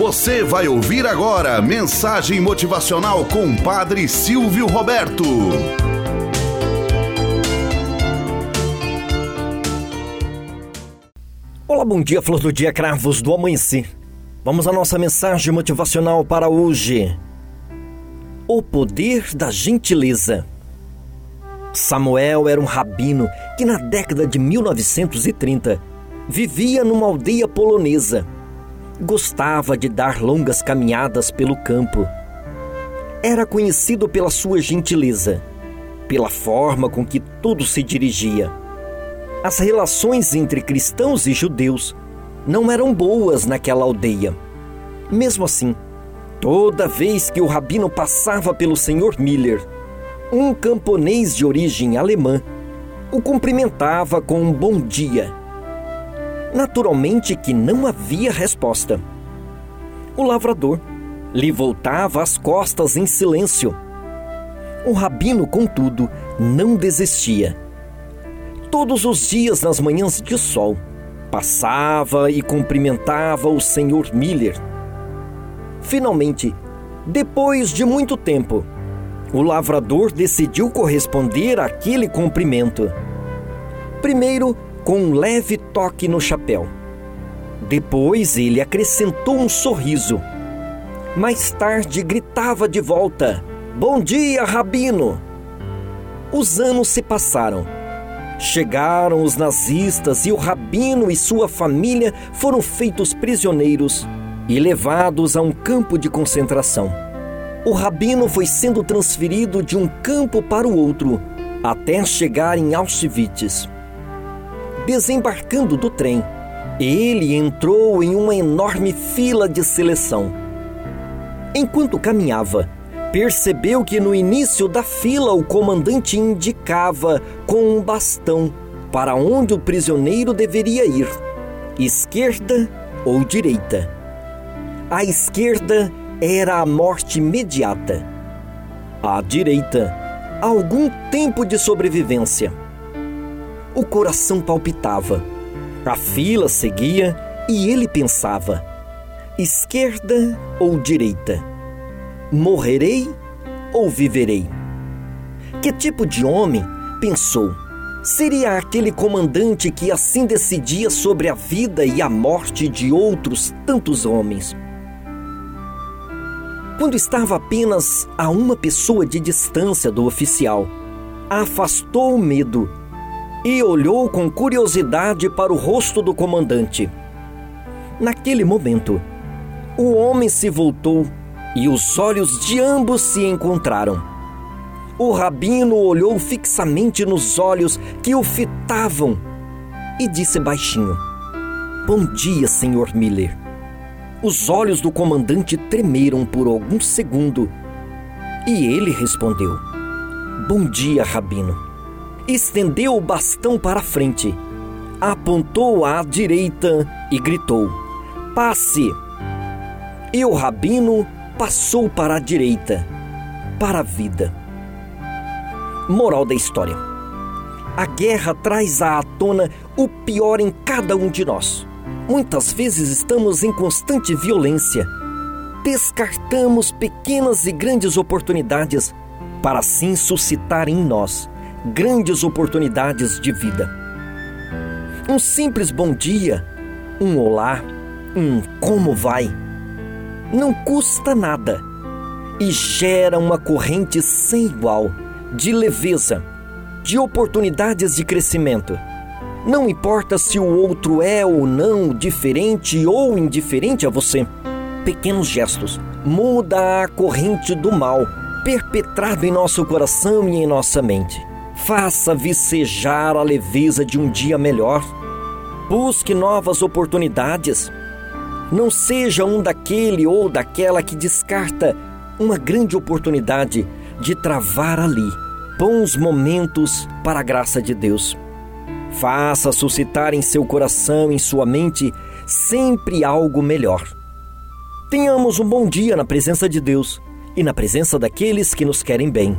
Você vai ouvir agora mensagem motivacional com Padre Silvio Roberto. Olá, bom dia, flor do dia, cravos do amanhecer. Vamos à nossa mensagem motivacional para hoje. O poder da gentileza. Samuel era um rabino que na década de 1930 vivia numa aldeia polonesa. Gostava de dar longas caminhadas pelo campo. Era conhecido pela sua gentileza, pela forma com que tudo se dirigia. As relações entre cristãos e judeus não eram boas naquela aldeia. Mesmo assim, toda vez que o rabino passava pelo Sr. Miller, um camponês de origem alemã o cumprimentava com um bom dia. Naturalmente que não havia resposta. O lavrador lhe voltava as costas em silêncio. O rabino, contudo, não desistia. Todos os dias, nas manhãs de sol, passava e cumprimentava o Sr. Miller. Finalmente, depois de muito tempo, o lavrador decidiu corresponder àquele cumprimento. Primeiro, com um leve toque no chapéu. Depois, ele acrescentou um sorriso. Mais tarde, gritava de volta: Bom dia, Rabino! Os anos se passaram. Chegaram os nazistas e o rabino e sua família foram feitos prisioneiros e levados a um campo de concentração o rabino foi sendo transferido de um campo para o outro até chegar em Auschwitz. Desembarcando do trem, ele entrou em uma enorme fila de seleção. Enquanto caminhava, percebeu que no início da fila o comandante indicava com um bastão para onde o prisioneiro deveria ir: esquerda ou direita. À esquerda era a morte imediata. À direita, algum tempo de sobrevivência. O coração palpitava. A fila seguia e ele pensava: esquerda ou direita? Morrerei ou viverei? Que tipo de homem, pensou, seria aquele comandante que assim decidia sobre a vida e a morte de outros tantos homens? Quando estava apenas a uma pessoa de distância do oficial, afastou o medo e olhou com curiosidade para o rosto do comandante. Naquele momento, o homem se voltou e os olhos de ambos se encontraram. O rabino olhou fixamente nos olhos que o fitavam e disse baixinho: Bom dia, senhor Miller. Os olhos do comandante tremeram por algum segundo e ele respondeu: Bom dia, Rabino. Estendeu o bastão para frente, apontou à direita e gritou: Passe! E o Rabino passou para a direita, para a vida. Moral da história: A guerra traz à tona o pior em cada um de nós Muitas vezes estamos em constante violência. Descartamos pequenas e grandes oportunidades para assim suscitar em nós grandes oportunidades de vida. Um simples bom dia, um olá, um como vai, não custa nada e gera uma corrente sem igual de leveza, de oportunidades de crescimento não importa se o outro é ou não diferente ou indiferente a você. Pequenos gestos muda a corrente do mal perpetrado em nosso coração e em nossa mente. Faça vicejar a leveza de um dia melhor. Busque novas oportunidades. Não seja um daquele ou daquela que descarta uma grande oportunidade de travar ali bons momentos para a graça de Deus. Faça suscitar em seu coração, em sua mente, sempre algo melhor. Tenhamos um bom dia na presença de Deus e na presença daqueles que nos querem bem.